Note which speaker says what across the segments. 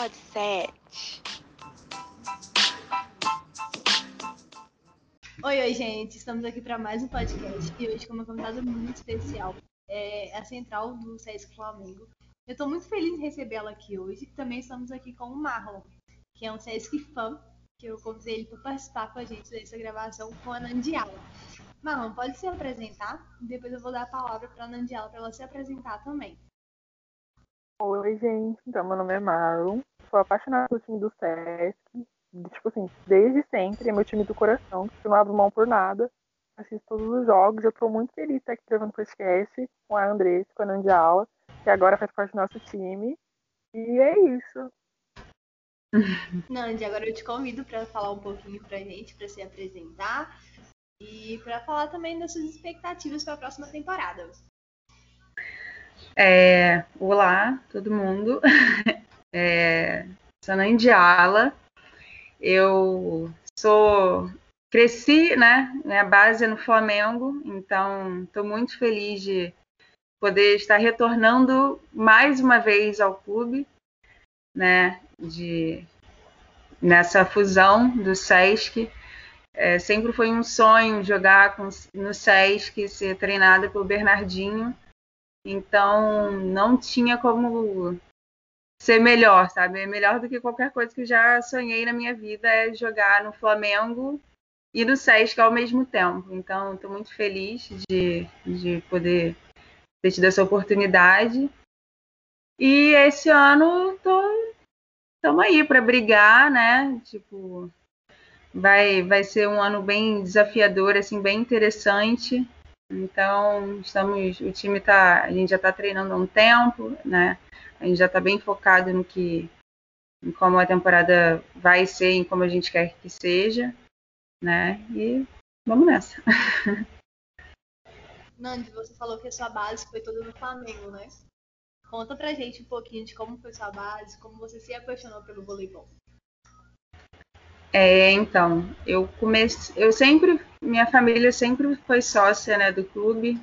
Speaker 1: Pod 7.
Speaker 2: Oi, oi, gente. Estamos aqui para mais um podcast e hoje com uma convidada muito especial. É a central do Sesc Flamengo. Eu estou muito feliz em recebê-la aqui hoje. Também estamos aqui com o Marlon, que é um Sesc fã, que eu convidei ele para participar com a gente dessa gravação com a Nandiala. Marlon, pode se apresentar? Depois eu vou dar a palavra para a Nandiala para ela se apresentar também.
Speaker 3: Oi, gente. Então, meu nome é Marlon. Sou apaixonada pelo time do Sesc. Tipo assim, desde sempre. É meu time do coração, que eu não abro mão por nada. Assisto todos os jogos. Eu tô muito feliz de estar aqui gravando podcast com a Andressa, com a Nandiala, que agora faz parte do nosso time. E é isso.
Speaker 2: Nandi, agora eu te convido para falar um pouquinho pra gente, para se apresentar e para falar também das suas expectativas para a próxima temporada.
Speaker 4: É, olá, todo mundo. É, sou Nandiala. Eu sou cresci, né? Minha base é no Flamengo, então estou muito feliz de poder estar retornando mais uma vez ao clube, né? De nessa fusão do Sesc. É, sempre foi um sonho jogar com, no Sesc, ser treinada pelo Bernardinho. Então, não tinha como ser melhor, sabe? É melhor do que qualquer coisa que eu já sonhei na minha vida é jogar no Flamengo e no Sesc ao mesmo tempo. Então, estou muito feliz de, de poder ter tido essa oportunidade. E esse ano estamos aí para brigar, né? Tipo, vai, vai ser um ano bem desafiador, assim, bem interessante. Então, estamos, o time tá, a gente já está treinando há um tempo, né? A gente já está bem focado no que, em como a temporada vai ser, em como a gente quer que seja, né? E vamos nessa.
Speaker 2: Nandi, você falou que a sua base foi toda no Flamengo, né? Conta pra gente um pouquinho de como foi sua base, como você se apaixonou pelo voleibol.
Speaker 4: É, então, eu comecei, eu sempre, minha família sempre foi sócia, né, do clube.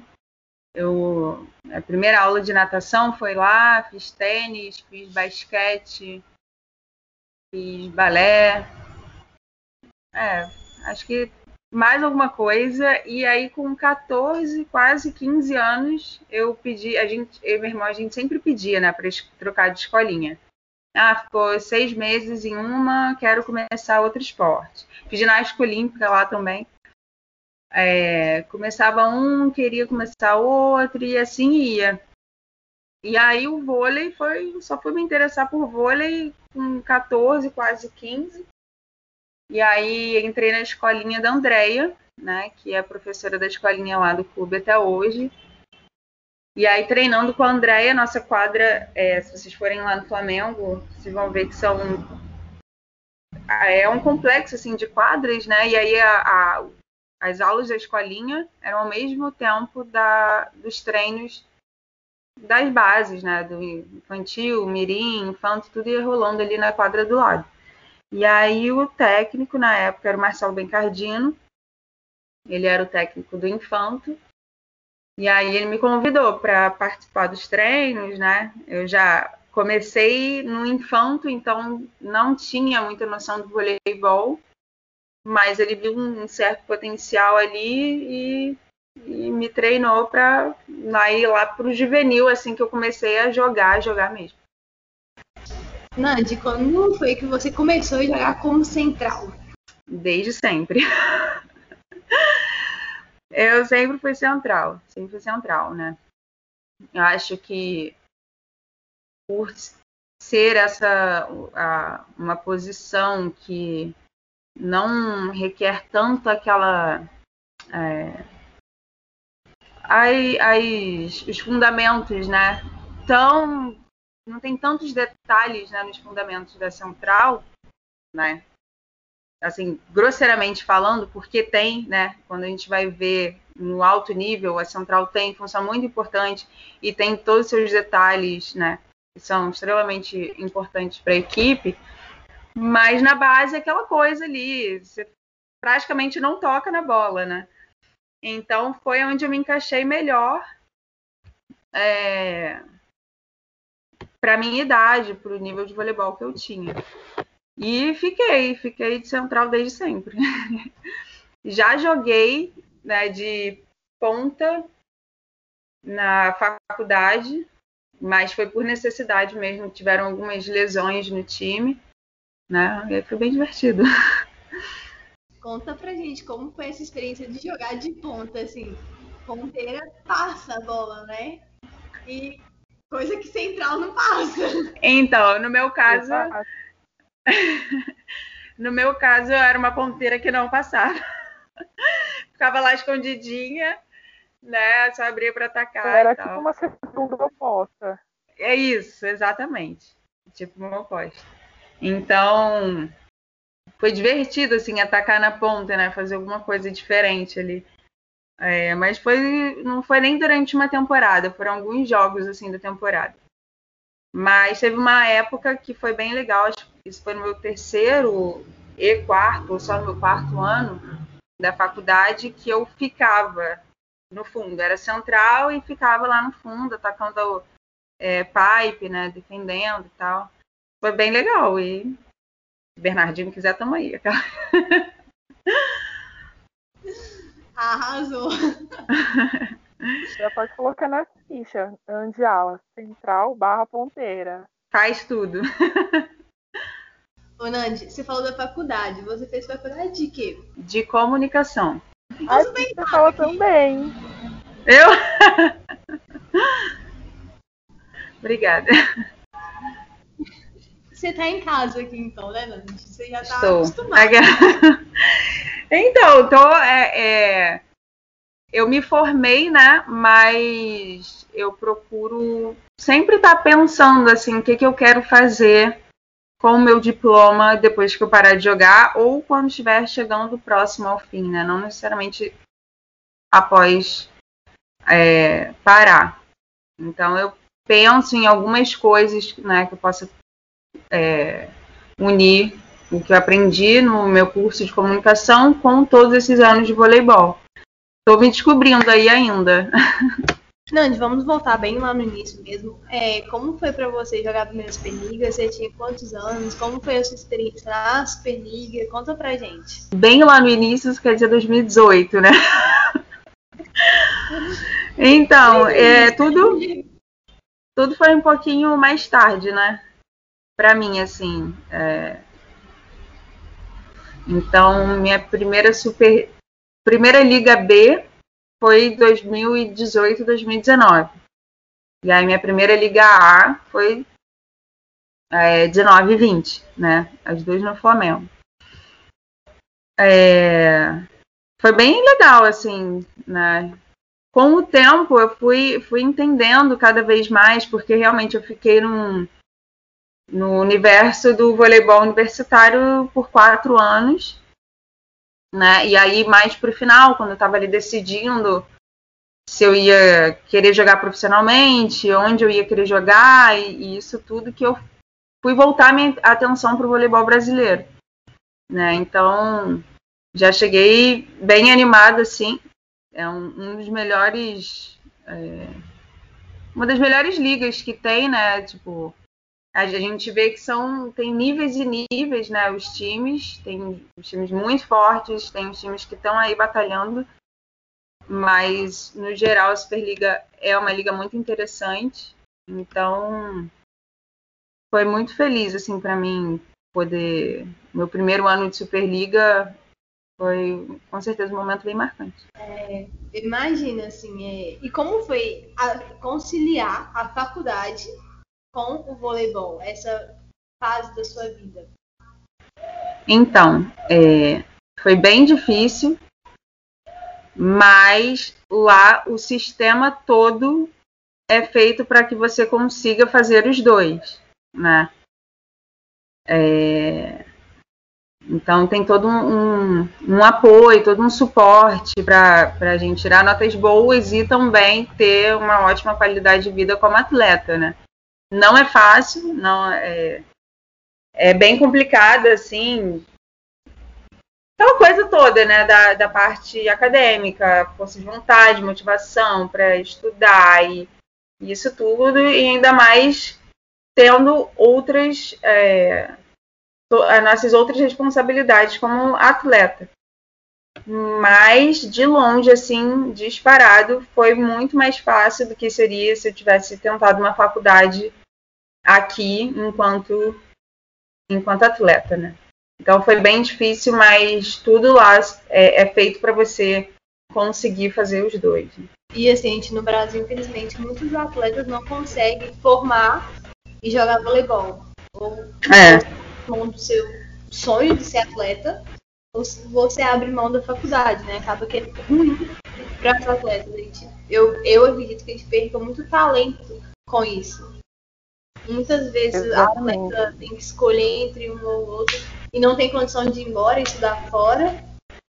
Speaker 4: Eu, a primeira aula de natação foi lá, fiz tênis, fiz basquete, fiz balé. É, acho que mais alguma coisa. E aí, com 14, quase 15 anos, eu pedi, a gente, eu e meu irmão, a gente sempre pedia, né, para trocar de escolinha. Ah, ficou seis meses em uma, quero começar outro esporte. Fiz ginástica olímpica lá também. É, começava um, queria começar outro, e assim ia. E aí o vôlei foi, só fui me interessar por vôlei com 14, quase 15. E aí entrei na escolinha da Andrea, né, que é professora da escolinha lá do clube até hoje. E aí, treinando com a Andréia, nossa quadra, é, se vocês forem lá no Flamengo, vocês vão ver que são. É um complexo assim, de quadras, né? E aí a, a, as aulas da escolinha eram ao mesmo tempo da, dos treinos das bases, né? Do infantil, mirim, infanto, tudo ia rolando ali na quadra do lado. E aí o técnico na época era o Marcelo Bencardino, ele era o técnico do infanto, e aí ele me convidou para participar dos treinos, né? Eu já comecei no infanto, então não tinha muita noção do voleibol, mas ele viu um certo potencial ali e, e me treinou para ir lá para o juvenil, assim que eu comecei a jogar, a jogar mesmo.
Speaker 2: Nandi, quando foi que você começou a jogar como central?
Speaker 4: Desde sempre. Eu sempre fui central, sempre fui central, né? Eu acho que por ser essa a, uma posição que não requer tanto aquela é, as, as, os fundamentos, né? Tão não tem tantos detalhes né, nos fundamentos da central, né? assim, grosseiramente falando, porque tem, né? Quando a gente vai ver no alto nível, a central tem função muito importante e tem todos os seus detalhes, né? Que são extremamente importantes para a equipe. Mas na base é aquela coisa ali, você praticamente não toca na bola, né? Então foi onde eu me encaixei melhor. É... para minha idade, para o nível de voleibol que eu tinha. E fiquei, fiquei de central desde sempre. Já joguei né, de ponta na faculdade, mas foi por necessidade mesmo. Tiveram algumas lesões no time, né? E aí foi bem divertido.
Speaker 2: Conta pra gente como foi essa experiência de jogar de ponta, assim. Ponteira passa a bola, né? E coisa que central não passa.
Speaker 4: Então, no meu caso. no meu caso, eu era uma ponteira que não passava. Ficava lá escondidinha, né? Só abria para atacar.
Speaker 3: Era tipo uma segunda oposta.
Speaker 4: É isso, exatamente. Tipo uma oposta. Então, foi divertido, assim, atacar na ponta, né? Fazer alguma coisa diferente ali. É, mas foi, não foi nem durante uma temporada, foram alguns jogos, assim, da temporada. Mas teve uma época que foi bem legal, acho que isso foi no meu terceiro e quarto, ou só no meu quarto ano da faculdade, que eu ficava no fundo, era central e ficava lá no fundo, atacando é, pipe, né, defendendo e tal. Foi bem legal e Bernardinho quiser, tamo aí.
Speaker 2: Arrasou.
Speaker 3: Já pode colocar na ficha, de ala, central barra ponteira.
Speaker 4: Faz tudo.
Speaker 2: Ô Nandi, você falou da faculdade. Você fez faculdade de quê?
Speaker 4: De comunicação.
Speaker 3: Ai, você fala também.
Speaker 4: Eu? Obrigada.
Speaker 2: Você tá em casa aqui então, né, Nandi? Você já tá
Speaker 4: Estou.
Speaker 2: acostumada.
Speaker 4: Então, tô, é, é, eu me formei, né? Mas eu procuro sempre estar tá pensando assim, o que, que eu quero fazer com o meu diploma depois que eu parar de jogar ou quando estiver chegando próximo ao fim, né? Não necessariamente após é, parar. Então eu penso em algumas coisas né, que eu possa é, unir o que eu aprendi no meu curso de comunicação com todos esses anos de voleibol. Estou me descobrindo aí ainda.
Speaker 2: Nandi, vamos voltar bem lá no início mesmo. É, como foi para você jogar a primeira Superliga? Você tinha quantos anos? Como foi a sua experiência na Superliga? Conta pra gente.
Speaker 4: Bem lá no início, isso quer dizer 2018, né? então, é, tudo, tudo foi um pouquinho mais tarde, né? Para mim, assim. É... Então, minha primeira super, primeira Liga B foi 2018, 2019. E aí minha primeira Liga A foi é, 19 e 20, né? As duas no Flamengo. É, foi bem legal, assim, né? Com o tempo eu fui, fui entendendo cada vez mais, porque realmente eu fiquei num, no universo do voleibol universitário por quatro anos né? E aí, mais para o final, quando eu estava ali decidindo se eu ia querer jogar profissionalmente, onde eu ia querer jogar, e, e isso tudo que eu fui voltar minha atenção para o voleibol brasileiro. Né? Então, já cheguei bem animada, assim. É um, um dos melhores. É, uma das melhores ligas que tem, né? Tipo, a gente vê que são tem níveis e níveis, né? Os times tem os times muito fortes, tem os times que estão aí batalhando, mas no geral a Superliga é uma liga muito interessante. Então foi muito feliz assim para mim poder meu primeiro ano de Superliga foi com certeza um momento bem marcante.
Speaker 2: É, imagina assim, é, e como foi a, conciliar a faculdade com o voleibol, essa fase da sua vida?
Speaker 4: Então, é, foi bem difícil, mas lá o sistema todo é feito para que você consiga fazer os dois, né? É, então tem todo um, um, apoio, todo um suporte para a gente tirar notas boas e também ter uma ótima qualidade de vida como atleta, né? Não é fácil, não é, é bem complicado, assim. Aquela coisa toda, né, da, da parte acadêmica, força de vontade, motivação para estudar e isso tudo, e ainda mais tendo outras é, as nossas outras responsabilidades como atleta. Mas de longe, assim, disparado, foi muito mais fácil do que seria se eu tivesse tentado uma faculdade aqui enquanto enquanto atleta, né? Então foi bem difícil, mas tudo lá é, é feito para você conseguir fazer os dois.
Speaker 2: E assim, gente no Brasil, infelizmente, muitos atletas não conseguem formar e jogar voleibol. Ou
Speaker 4: é.
Speaker 2: do seu sonho de ser atleta, você abre mão da faculdade, né? Acaba que é ruim para os atletas. Gente. Eu, eu acredito que a gente perca muito talento com isso. Muitas vezes Exatamente. a atleta tem que escolher entre um ou outro e não tem condição de ir embora e estudar fora.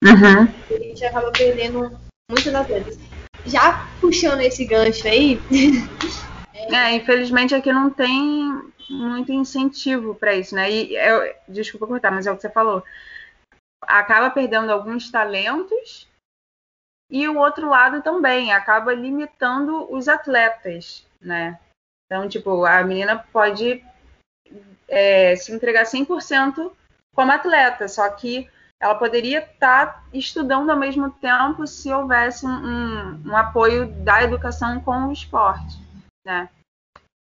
Speaker 4: Uhum.
Speaker 2: E a gente acaba perdendo muitas atletas. Já puxando esse gancho aí.
Speaker 4: é... é, infelizmente aqui não tem muito incentivo para isso, né? E eu, desculpa cortar, mas é o que você falou. Acaba perdendo alguns talentos e o outro lado também acaba limitando os atletas, né? Então, tipo, a menina pode é, se entregar 100% como atleta, só que ela poderia estar tá estudando ao mesmo tempo se houvesse um, um, apoio da educação com o esporte, né?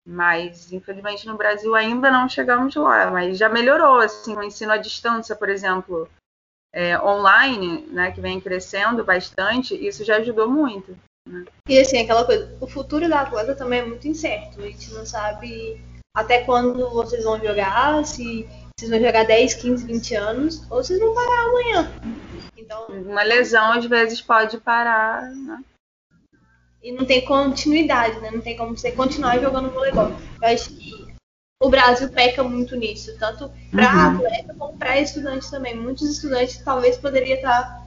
Speaker 4: Mas, infelizmente, no Brasil ainda não chegamos lá, mas já melhorou, assim, o ensino à distância, por exemplo, é, online, né, que vem crescendo bastante, isso já ajudou muito. Né?
Speaker 2: E, assim, aquela coisa, o futuro da atleta também é muito incerto, a gente não sabe até quando vocês vão jogar, se vocês vão jogar 10, 15, 20 anos, ou vocês vão parar amanhã. Então,
Speaker 4: Uma lesão às vezes pode parar, né?
Speaker 2: E não tem continuidade, né? Não tem como você continuar jogando voleibol. Eu acho que o Brasil peca muito nisso, tanto para uhum. atleta como para estudante também. Muitos estudantes talvez poderiam estar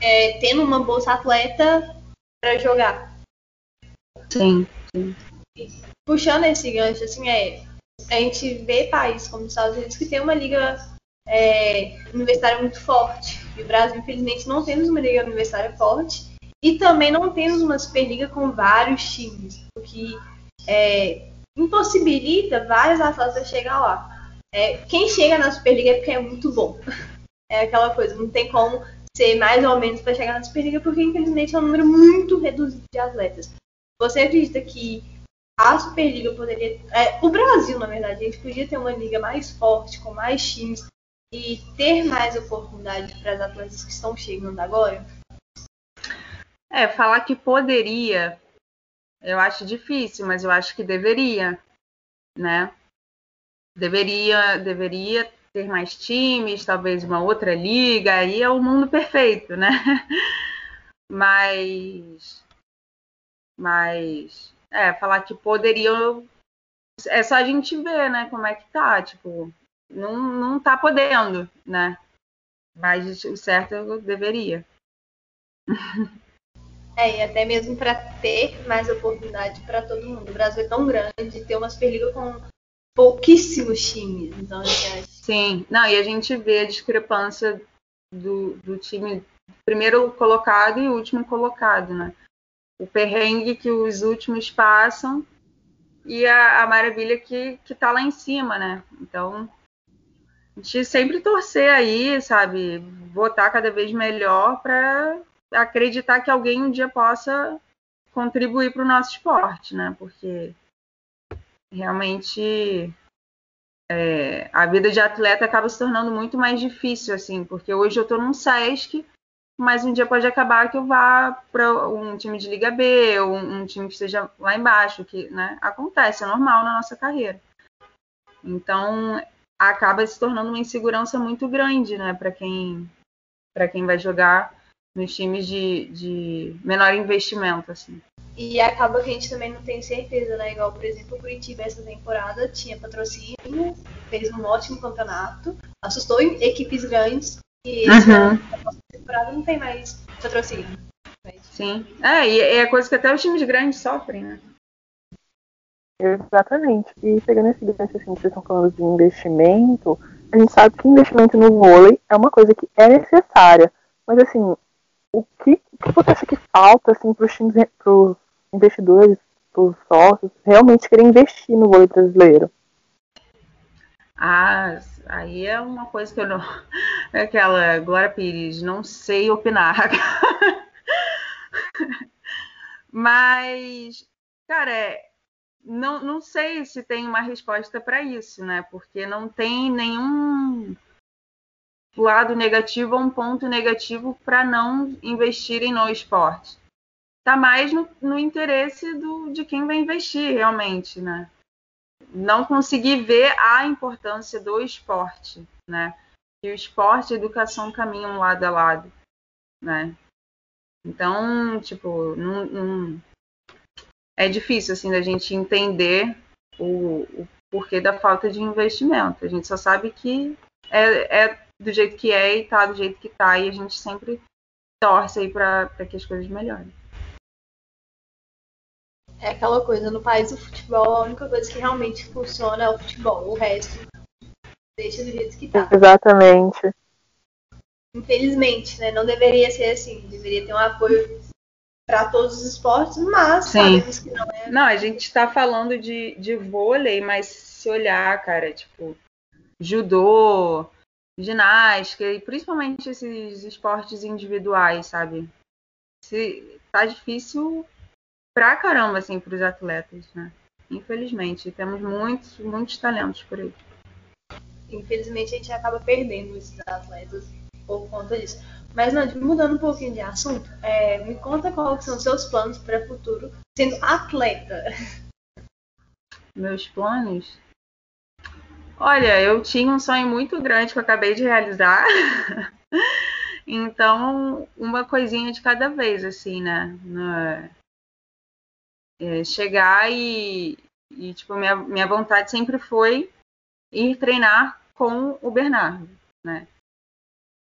Speaker 2: é, tendo uma bolsa atleta para jogar.
Speaker 4: Sim, sim.
Speaker 2: Puxando esse gancho, assim, é a gente vê países como os Estados Unidos que tem uma liga é, universitária muito forte. E o Brasil, infelizmente, não temos uma liga universitária forte. E também não temos uma Superliga com vários times, o que é, impossibilita vários atletas chegar lá. É, quem chega na Superliga é porque é muito bom. É aquela coisa, não tem como ser mais ou menos para chegar na Superliga, porque infelizmente é um número muito reduzido de atletas. Você acredita que a Superliga poderia. É, o Brasil, na verdade, a gente podia ter uma liga mais forte, com mais times e ter mais oportunidade para as atletas que estão chegando agora?
Speaker 4: É, falar que poderia, eu acho difícil, mas eu acho que deveria, né? Deveria, deveria ter mais times, talvez uma outra liga, aí é o mundo perfeito, né? Mas, mas é, falar que poderiam. É só a gente ver, né, como é que tá. Tipo, não, não tá podendo, né? Mas o certo eu deveria.
Speaker 2: É, e até mesmo para ter mais oportunidade para todo mundo. O Brasil é tão grande, ter uma Superliga com pouquíssimos times. Então, acha...
Speaker 4: Sim, não, e a gente vê a discrepância do, do time primeiro colocado e último colocado, né? o perrengue que os últimos passam e a, a maravilha que, que tá lá em cima, né? Então, a gente sempre torcer aí, sabe? Votar cada vez melhor para acreditar que alguém um dia possa contribuir para o nosso esporte, né? Porque realmente é, a vida de atleta acaba se tornando muito mais difícil, assim, porque hoje eu estou num SESC mas um dia pode acabar que eu vá para um time de Liga B, ou um, time que esteja lá embaixo, que né, acontece, é normal na nossa carreira. Então, acaba se tornando uma insegurança muito grande, né, para quem, quem vai jogar nos times de, de menor investimento, assim.
Speaker 2: E acaba que a gente também não tem certeza, né? Igual, por exemplo, o Curitiba essa temporada tinha patrocínio, fez um ótimo campeonato, assustou equipes grandes, e esse uhum. ano, temporada não tem mais patrocínio.
Speaker 4: Sim. É, e é coisa que até os times grandes sofrem, né?
Speaker 3: Exatamente. E pegando esse gancho assim, que vocês estão falando de investimento, a gente sabe que investimento no vôlei é uma coisa que é necessária. Mas assim, o que, o que você acha que falta assim, para os times, para os investidores os sócios realmente querem investir no vôlei brasileiro.
Speaker 4: Ah, aí é uma coisa que eu não. É aquela Glória Pires, não sei opinar. Mas, cara, é, não, não sei se tem uma resposta para isso, né? Porque não tem nenhum lado negativo ou um ponto negativo para não investirem no esporte. Está mais no, no interesse do, de quem vai investir realmente, né? Não conseguir ver a importância do esporte, né? Que o esporte e a educação caminham lado a lado, né? Então, tipo, é difícil assim da gente entender o, o, porquê da falta de investimento. A gente só sabe que é, é do jeito que é e tá do jeito que tá e a gente sempre torce aí para que as coisas melhorem.
Speaker 2: É aquela coisa, no país do futebol, a única coisa que realmente funciona é o futebol. O resto deixa do jeito que tá.
Speaker 3: Exatamente.
Speaker 2: Infelizmente, né? Não deveria ser assim. Deveria ter um apoio para todos os esportes, mas Sim. sabemos que não é.
Speaker 4: Não, a gente está falando de, de vôlei, mas se olhar, cara, tipo, judô, ginástica e principalmente esses esportes individuais, sabe? Se, tá difícil pra caramba, assim, pros atletas, né? Infelizmente, temos muitos, muitos talentos por aí.
Speaker 2: Infelizmente, a gente acaba perdendo esses atletas por conta disso. Mas, Nath, mudando um pouquinho de assunto, é, me conta quais são os seus planos para o futuro sendo atleta.
Speaker 4: Meus planos? Olha, eu tinha um sonho muito grande que eu acabei de realizar. então, uma coisinha de cada vez, assim, né? É, chegar e, e, tipo, minha, minha vontade sempre foi ir treinar com o Bernardo, né?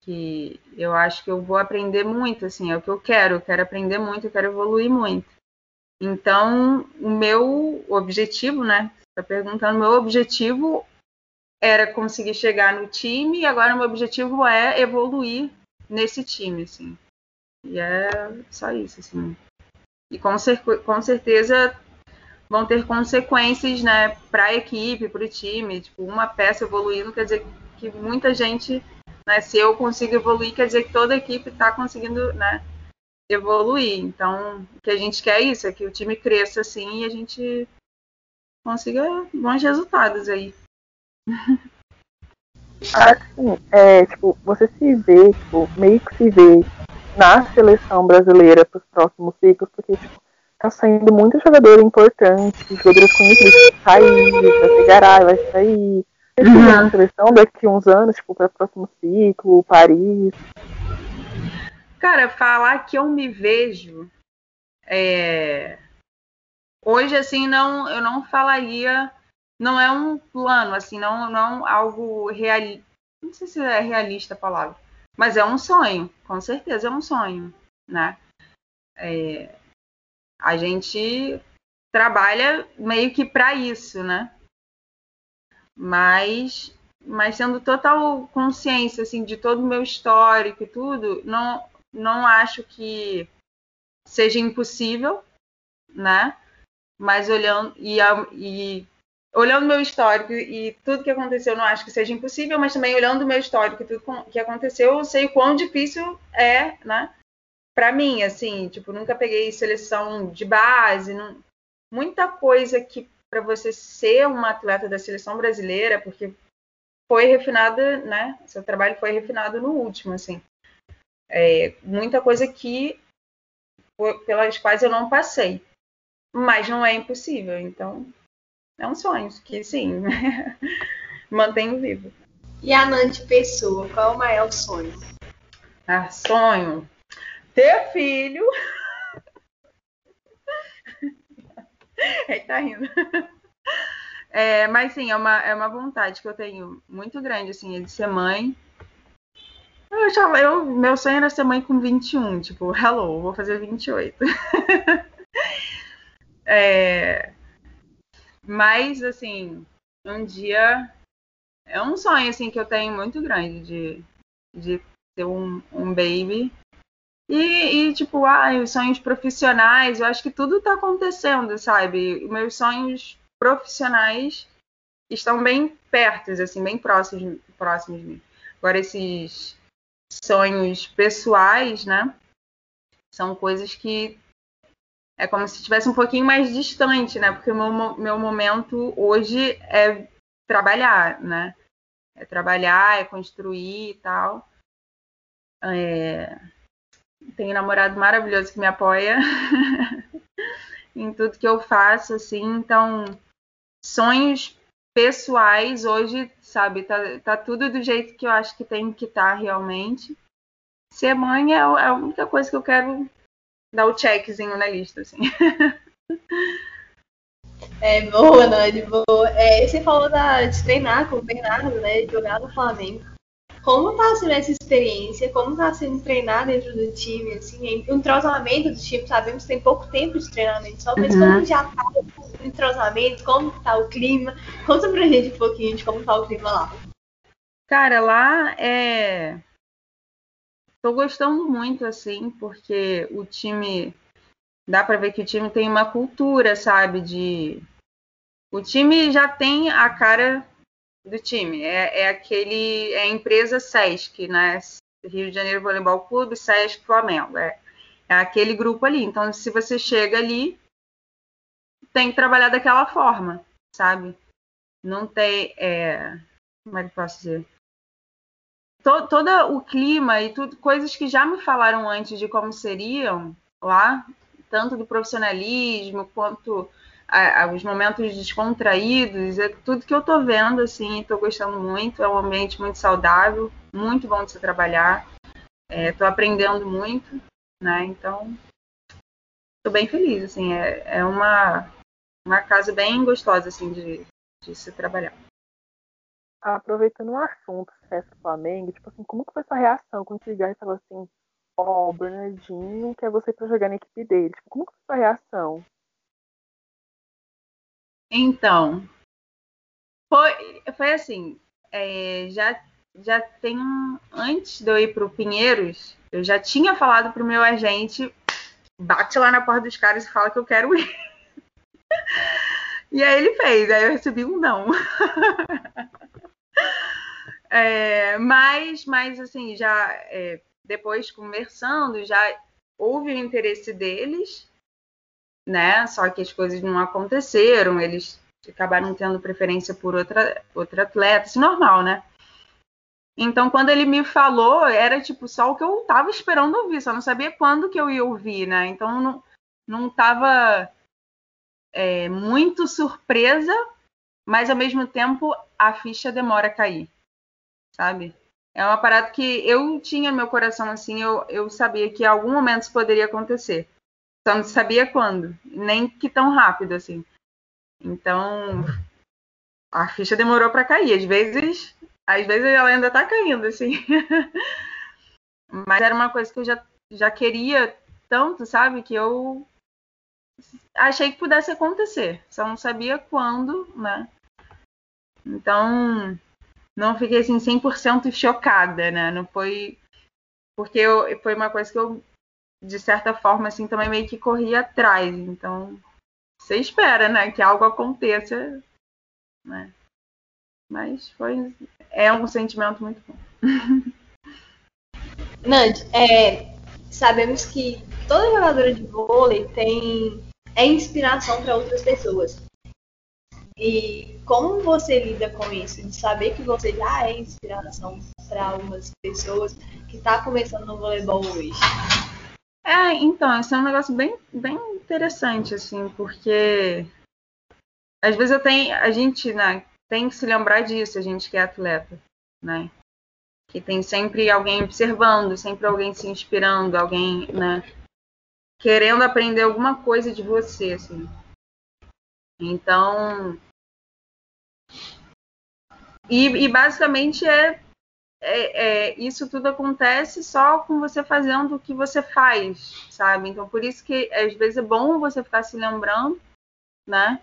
Speaker 4: que eu acho que eu vou aprender muito, assim, é o que eu quero, eu quero aprender muito, eu quero evoluir muito. Então, o meu objetivo, né? Está perguntando, meu objetivo era conseguir chegar no time e agora meu objetivo é evoluir nesse time, assim. E é só isso, assim. E com, cer com certeza vão ter consequências, né, para a equipe, para o time. Tipo, uma peça evoluindo quer dizer que muita gente né? Se eu consigo evoluir, quer dizer que toda a equipe está conseguindo né, evoluir. Então, o que a gente quer é isso, é que o time cresça assim e a gente consiga bons resultados aí.
Speaker 3: Assim, é, tipo, você se vê, tipo, meio que se vê na seleção brasileira para os próximos ciclos, porque, tipo, tá saindo muito jogador importante, jogadores conhecidos, sair, vai Garay vai sair, uhum. seleção daqui a uns anos, tipo, para o próximo ciclo, Paris?
Speaker 4: Cara, falar que eu me vejo. É... Hoje, assim, não, eu não falaria. Não é um plano, assim, não, não algo realista. Não sei se é realista a palavra. Mas é um sonho, com certeza é um sonho, né? É... A gente trabalha meio que para isso, né? mas mas tendo total consciência assim de todo o meu histórico e tudo, não não acho que seja impossível, né? Mas olhando e, e olhando meu histórico e tudo que aconteceu, não acho que seja impossível, mas também olhando meu histórico e tudo que aconteceu, eu sei o quão difícil é, né? Para mim, assim, tipo, nunca peguei seleção de base, não, muita coisa que para você ser uma atleta da seleção brasileira, porque foi refinada, né? Seu trabalho foi refinado no último, assim. É, muita coisa que pelas quais eu não passei, mas não é impossível. Então, é um sonho que sim, mantenho vivo.
Speaker 2: E a Nante Pessoa, qual é o maior sonho?
Speaker 4: Ah, sonho ter filho. Ele tá rindo. É, mas sim, é uma, é uma vontade que eu tenho muito grande, assim, é de ser mãe. Eu achava, eu, meu sonho era ser mãe com 21, tipo, hello, vou fazer 28. é, mas, assim, um dia é um sonho, assim, que eu tenho muito grande de, de ter um, um baby. E, e, tipo, ah, os sonhos profissionais, eu acho que tudo está acontecendo, sabe? Meus sonhos profissionais estão bem perto, assim, bem próximos, próximos de mim. Agora, esses sonhos pessoais, né? São coisas que é como se estivesse um pouquinho mais distante, né? Porque o meu, meu momento hoje é trabalhar, né? É trabalhar, é construir e tal. É... Tenho um namorado maravilhoso que me apoia em tudo que eu faço, assim. Então, sonhos pessoais hoje, sabe, tá, tá tudo do jeito que eu acho que tem que estar tá realmente. Ser mãe é, é a única coisa que eu quero dar o checkzinho na lista, assim.
Speaker 2: É, boa, Nani, boa. É, você falou da, de treinar com o Bernardo, né? De jogar no Flamengo. Como tá sendo essa experiência? Como tá sendo treinar dentro do time? Assim, o entrosamento do time, sabemos que tem pouco tempo de treinamento só, mas uhum. como já tá o entrosamento, como tá o clima? Conta pra gente um pouquinho de como tá o clima lá.
Speaker 4: Cara, lá é. Tô gostando muito, assim, porque o time. Dá para ver que o time tem uma cultura, sabe? De. O time já tem a cara do time. É, é aquele. É a empresa SESC, né? Rio de Janeiro Voleibol Clube, SESC Flamengo. É, é aquele grupo ali. Então, se você chega ali, tem que trabalhar daquela forma, sabe? Não tem. É, como é que posso dizer? To, todo o clima e tudo, coisas que já me falaram antes de como seriam lá, tanto do profissionalismo quanto a, a, os momentos descontraídos, é tudo que eu tô vendo, assim, tô gostando muito, é um ambiente muito saudável, muito bom de se trabalhar, é, tô aprendendo muito, né, então tô bem feliz, assim, é, é uma, uma casa bem gostosa, assim, de, de se trabalhar
Speaker 3: aproveitando o assunto César Flamengo, tipo assim, como que foi sua reação quando você e falou assim, ó, oh, o Bernardinho quer você pra jogar na equipe dele? Tipo, como que foi sua reação?
Speaker 4: Então, foi, foi assim, é, já, já tem antes de eu ir pro Pinheiros, eu já tinha falado pro meu agente, bate lá na porta dos caras e fala que eu quero ir. E aí ele fez, aí eu recebi um não. É, mas, mas, assim, já é, depois conversando, já houve o interesse deles, né? Só que as coisas não aconteceram, eles acabaram tendo preferência por outra, outra atleta, isso é normal, né? Então, quando ele me falou, era tipo só o que eu tava esperando ouvir, só não sabia quando que eu ia ouvir, né? Então, não, não tava é, muito surpresa, mas ao mesmo tempo a ficha demora a cair sabe? É uma parada que eu tinha no meu coração, assim, eu, eu sabia que em algum momento isso poderia acontecer. Só não sabia quando, nem que tão rápido, assim. Então, a ficha demorou para cair. Às vezes, às vezes ela ainda tá caindo, assim. Mas era uma coisa que eu já, já queria tanto, sabe? Que eu achei que pudesse acontecer. Só não sabia quando, né? Então, não fiquei assim 100% chocada, né? Não foi porque eu, foi uma coisa que eu de certa forma assim também meio que corri atrás. Então, você espera, né, que algo aconteça, né? Mas foi é um sentimento muito bom.
Speaker 2: Nand, é, sabemos que toda jogadora de vôlei tem é inspiração para outras pessoas. E como você lida com isso? De saber que você já é inspiração para algumas pessoas que está começando no voleibol hoje?
Speaker 4: É, então, isso é um negócio bem, bem interessante, assim, porque às vezes eu tenho, a gente, né, tem que se lembrar disso, a gente que é atleta, né? Que tem sempre alguém observando, sempre alguém se inspirando, alguém, né, querendo aprender alguma coisa de você, assim. Então, e, e basicamente é, é, é, isso tudo acontece só com você fazendo o que você faz, sabe? Então por isso que às vezes é bom você ficar se lembrando, né?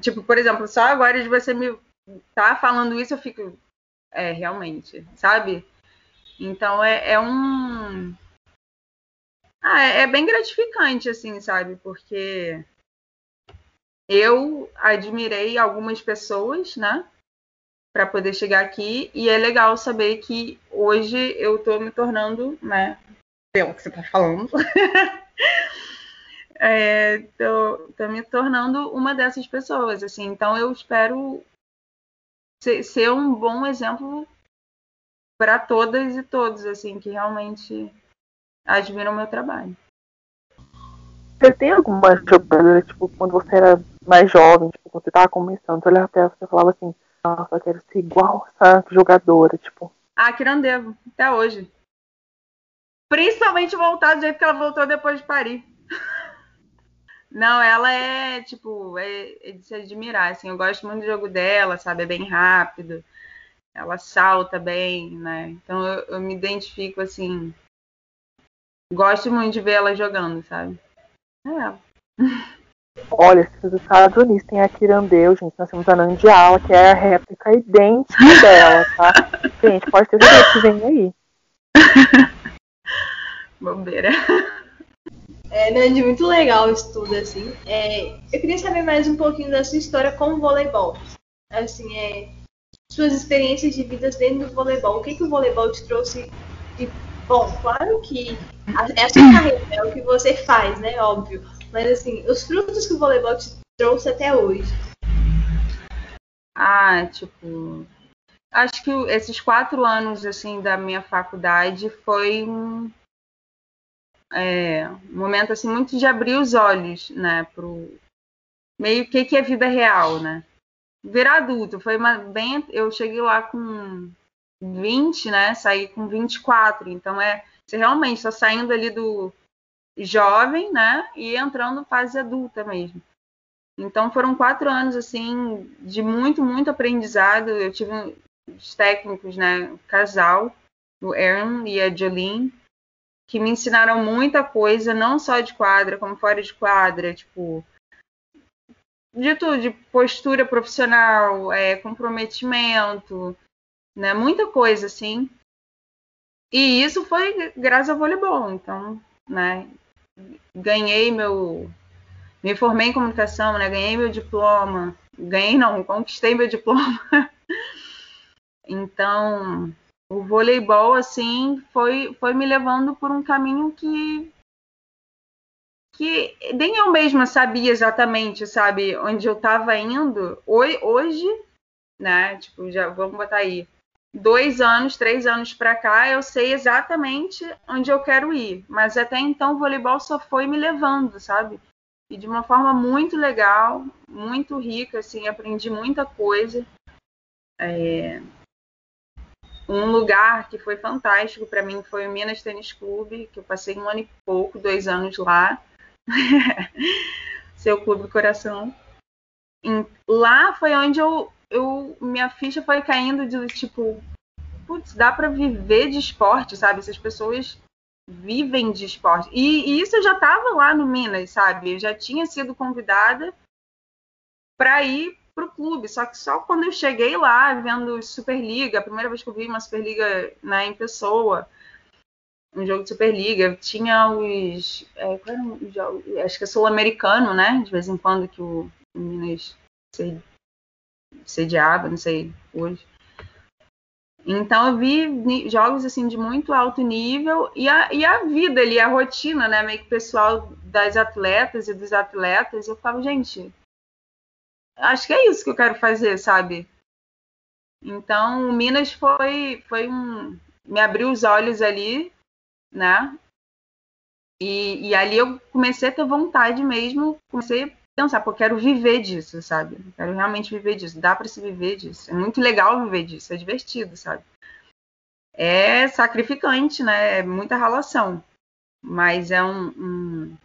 Speaker 4: Tipo, por exemplo, só agora de você me tá falando isso, eu fico. É, realmente, sabe? Então é, é um Ah, é, é bem gratificante, assim, sabe? Porque eu admirei algumas pessoas, né? Para poder chegar aqui. E é legal saber que hoje eu estou me tornando, né? Pelo que você está falando. é, tô, tô, me tornando uma dessas pessoas, assim. Então eu espero ser, ser um bom exemplo para todas e todos, assim, que realmente admiram o meu trabalho.
Speaker 3: Você tem alguma jogadora, tipo, quando você era mais jovem, tipo, quando você tava começando, você olhava pra ela e falava assim, nossa, quero ser igual essa jogadora, tipo.
Speaker 4: Ah, Kirandevo, até hoje. Principalmente voltar do jeito que ela voltou depois de Paris. Não, ela é, tipo, é, é, de se admirar, assim, eu gosto muito do jogo dela, sabe, é bem rápido, ela salta bem, né, então eu, eu me identifico, assim, gosto muito de ver ela jogando, sabe. É.
Speaker 3: Olha, se os Estados Unidos tem a Kirandeu, gente, nós temos a Nandiala, que é a réplica idêntica dela, tá? Gente, pode ter certeza que vem aí.
Speaker 4: Bobeira.
Speaker 2: É, Nandi, muito legal isso tudo, assim. É, eu queria saber mais um pouquinho da sua história com o voleibol. Assim, é, suas experiências de vida dentro do voleibol. O que, que o voleibol te trouxe de bom? Claro que é a sua carreira, é o que você faz, né? Óbvio. Mas assim, os frutos que o voleibol te trouxe até hoje.
Speaker 4: Ah, tipo. Acho que esses quatro anos assim da minha faculdade foi um, é, um momento assim muito de abrir os olhos, né, pro meio que que é vida real, né? Virar adulto, foi uma, bem, eu cheguei lá com 20, né, saí com 24, então é, você realmente está saindo ali do jovem, né, e entrando fase adulta mesmo. Então foram quatro anos assim de muito, muito aprendizado. Eu tive os técnicos, né, casal, o Aaron e a Jolene, que me ensinaram muita coisa, não só de quadra, como fora de quadra, tipo, de tudo, de postura profissional, é, comprometimento, né, muita coisa, assim. E isso foi graças ao voleibol, então, né, ganhei meu, me formei em comunicação, né, ganhei meu diploma, ganhei não, conquistei meu diploma. então, o voleibol assim foi foi me levando por um caminho que que nem eu mesma sabia exatamente, sabe, onde eu estava indo. Hoje, né, tipo, já vamos botar aí, dois anos, três anos para cá, eu sei exatamente onde eu quero ir. Mas até então o voleibol só foi me levando, sabe? E de uma forma muito legal, muito rica, assim, aprendi muita coisa. É, um lugar que foi fantástico para mim foi o Minas Tênis Clube, que eu passei um ano e pouco, dois anos lá. Seu clube coração. lá foi onde eu, eu minha ficha foi caindo de tipo, putz, dá para viver de esporte, sabe? Essas pessoas vivem de esporte. E, e isso eu já estava lá no Minas, sabe? Eu já tinha sido convidada para ir pro clube. Só que só quando eu cheguei lá, vendo Superliga, a primeira vez que eu vi uma Superliga né, em pessoa, um jogo de Superliga, tinha os. É, acho que é sul-americano, né? De vez em quando que o, o Minas sediava, não sei, hoje. Então eu vi jogos assim de muito alto nível e a, e a vida ali, a rotina, né, meio que pessoal das atletas e dos atletas, eu falo, gente, acho que é isso que eu quero fazer, sabe? Então, o Minas foi, foi um. me abriu os olhos ali, né? E, e ali eu comecei a ter vontade mesmo, comecei pensar, pô, quero viver disso, sabe? Quero realmente viver disso. Dá para se viver disso. É muito legal viver disso, é divertido, sabe? É sacrificante, né? É muita relação. Mas é um, um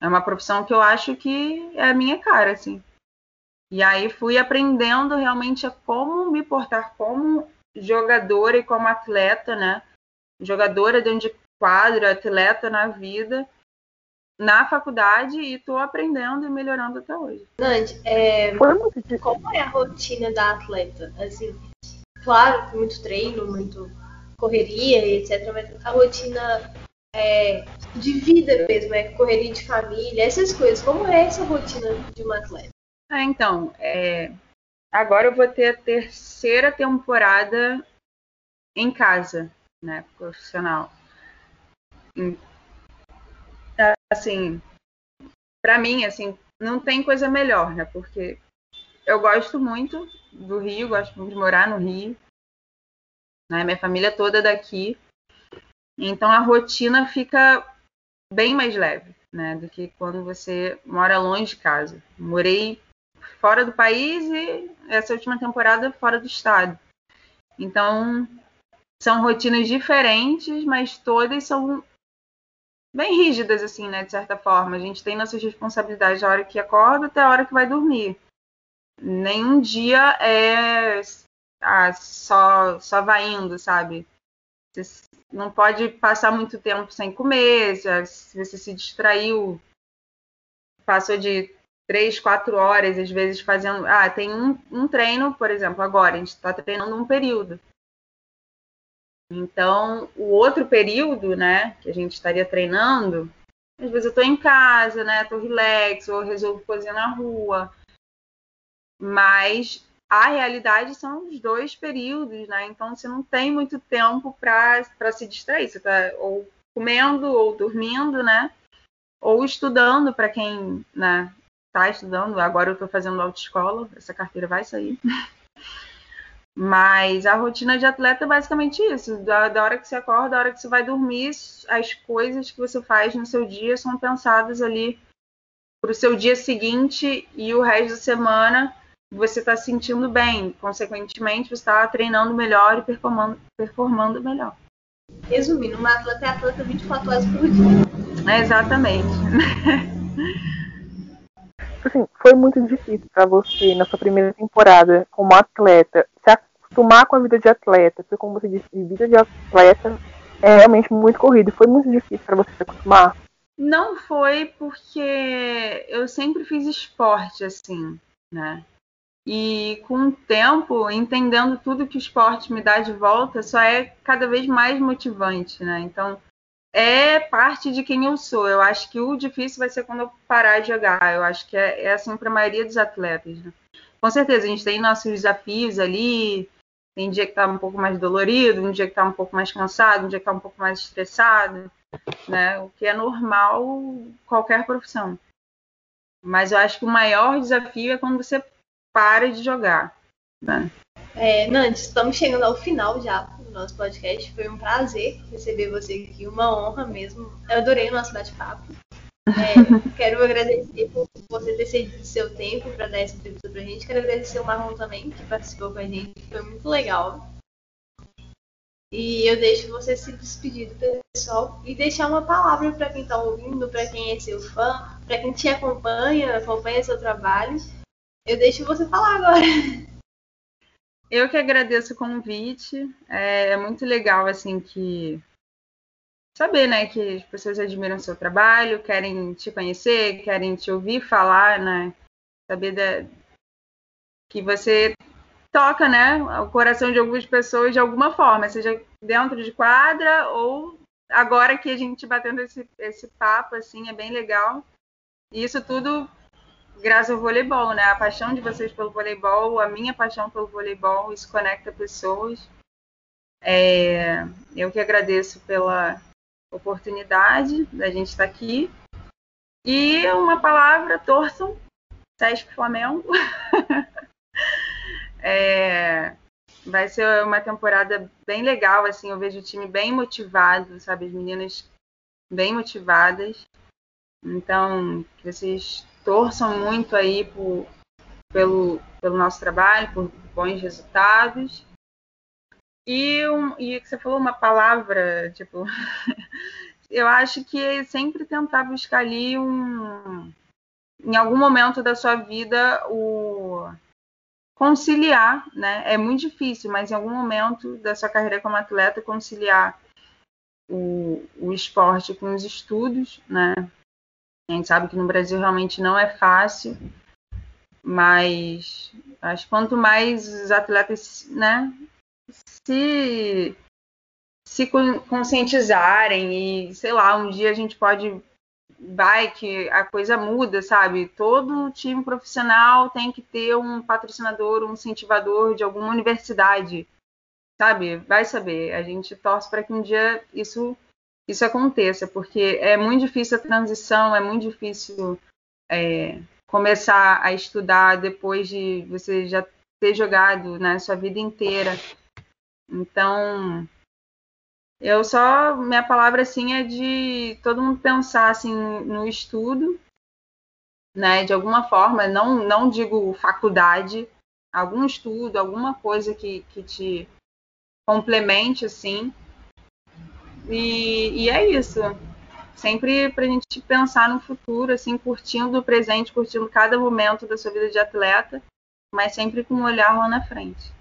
Speaker 4: é uma profissão que eu acho que é a minha cara, assim. E aí fui aprendendo realmente a como me portar como jogadora e como atleta, né? Jogadora dentro de quadro, atleta na vida, na faculdade e estou aprendendo e melhorando até hoje.
Speaker 2: Nandi, é, como é a rotina da atleta? Assim, claro, muito treino, muito correria, etc. Mas a rotina é, de vida mesmo, é correria de família, essas coisas. Como é essa rotina de um atleta?
Speaker 4: Ah, então, é... agora eu vou ter a terceira temporada em casa, né, profissional. Assim, para mim, assim, não tem coisa melhor, né? Porque eu gosto muito do Rio, gosto muito de morar no Rio. Né? Minha família toda daqui. Então a rotina fica bem mais leve, né, do que quando você mora longe de casa. Morei fora do país e essa última temporada fora do estado. Então são rotinas diferentes, mas todas são bem rígidas assim, né, de certa forma. A gente tem nossas responsabilidades da hora que acorda até a hora que vai dormir. Nenhum dia é ah, só só vai indo, sabe? Você não pode passar muito tempo sem comer, se você se distraiu, passou de três, quatro horas, às vezes fazendo. Ah, tem um, um treino, por exemplo, agora, a gente está treinando um período. Então, o outro período, né, que a gente estaria treinando, às vezes eu estou em casa, né, estou relax, ou resolvo cozinhar na rua. Mas a realidade são os dois períodos, né? Então você não tem muito tempo para se distrair. Você está ou comendo ou dormindo, né? Ou estudando para quem né, está estudando. Agora eu estou fazendo autoescola, essa carteira vai sair. Mas a rotina de atleta é basicamente isso. Da, da hora que você acorda, da hora que você vai dormir, as coisas que você faz no seu dia são pensadas ali para o seu dia seguinte e o resto da semana você está se sentindo bem. Consequentemente, você está treinando melhor e performando, performando melhor.
Speaker 2: Resumindo, uma atleta é atleta 24 horas por dia.
Speaker 4: É exatamente.
Speaker 3: Assim, foi muito difícil para você, na sua primeira temporada como atleta, se acostumar com a vida de atleta, porque como você disse, vida de atleta é realmente muito corrido. Foi muito difícil para você se acostumar?
Speaker 4: Não foi porque eu sempre fiz esporte, assim, né? E com o tempo, entendendo tudo que o esporte me dá de volta, só é cada vez mais motivante, né? Então, é parte de quem eu sou. Eu acho que o difícil vai ser quando eu parar de jogar. Eu acho que é, é assim para a maioria dos atletas. Né? Com certeza, a gente tem nossos desafios ali. Tem dia que tá um pouco mais dolorido, um dia que tá um pouco mais cansado, um dia que tá um pouco mais estressado, né? O que é normal qualquer profissão. Mas eu acho que o maior desafio é quando você para de jogar. Né?
Speaker 2: É, Nantes, estamos chegando ao final já do nosso podcast. Foi um prazer receber você aqui, uma honra mesmo. Eu adorei o nosso bate-papo. É, quero agradecer por você ter cedido seu tempo para dar essa entrevista para a gente. Quero agradecer o Marlon também, que participou com a gente. Foi muito legal. E eu deixo você se despedir do pessoal e deixar uma palavra para quem está ouvindo, para quem é seu fã, para quem te acompanha, acompanha seu trabalho eu deixo você falar agora.
Speaker 4: Eu que agradeço o convite. É, é muito legal, assim, que saber, né, que as pessoas admiram seu trabalho, querem te conhecer, querem te ouvir falar, né? Saber da... que você toca, né, o coração de algumas pessoas de alguma forma, seja dentro de quadra ou agora que a gente batendo esse, esse papo, assim, é bem legal. E isso tudo graças ao voleibol, né? A paixão de vocês pelo voleibol, a minha paixão pelo voleibol, isso conecta pessoas. É, eu que agradeço pela oportunidade da gente estar aqui. E uma palavra, torçam, Sesc Flamengo. é, vai ser uma temporada bem legal, assim, eu vejo o time bem motivado, sabe? As meninas bem motivadas. Então, que vocês torçam muito aí por, pelo, pelo nosso trabalho, por bons resultados. E, um, e você falou uma palavra, tipo, eu acho que sempre tentar buscar ali um, em algum momento da sua vida, o conciliar, né? É muito difícil, mas em algum momento da sua carreira como atleta, conciliar o, o esporte com os estudos, né? A gente sabe que no Brasil realmente não é fácil, mas acho que quanto mais os atletas, né, se, se conscientizarem e, sei lá, um dia a gente pode vai que a coisa muda, sabe? Todo time profissional tem que ter um patrocinador, um incentivador de alguma universidade, sabe? Vai saber. A gente torce para que um dia isso isso aconteça, porque é muito difícil a transição, é muito difícil é, começar a estudar depois de você já ter jogado né, sua vida inteira. Então, eu só minha palavra assim é de todo mundo pensar assim no estudo, né, de alguma forma, não não digo faculdade, algum estudo, alguma coisa que, que te complemente assim. E, e é isso. Sempre para a gente pensar no futuro, assim, curtindo o presente, curtindo cada momento da sua vida de atleta, mas sempre com um olhar lá na frente.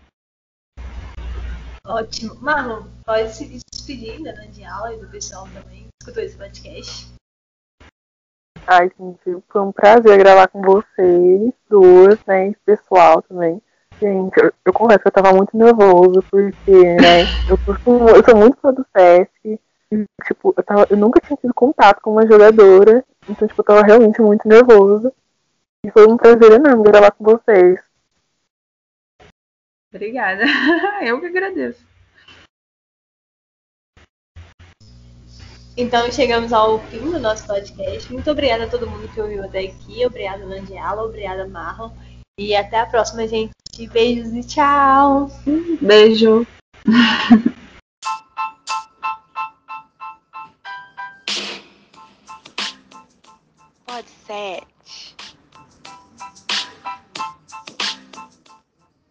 Speaker 2: Ótimo. Marlon, pode se despedir da de aula e do pessoal também escutou esse podcast.
Speaker 3: Ai, gente, foi um prazer gravar com vocês duas, né? E pessoal também. Gente, eu, eu confesso que eu tava muito nervoso, porque, né, eu, costumo, eu sou muito fã do Sesc. E, tipo, eu, tava, eu nunca tinha tido contato com uma jogadora. Então, tipo, eu tava realmente muito nervoso. E foi um prazer enorme gravar com vocês.
Speaker 4: Obrigada. Eu que agradeço.
Speaker 2: Então chegamos ao fim do nosso podcast. Muito obrigada a todo mundo que ouviu até aqui. Obrigada, Landiala. Obrigada, Marlon. E até a próxima, gente. Beijos e tchau.
Speaker 4: Beijo. Pode ser.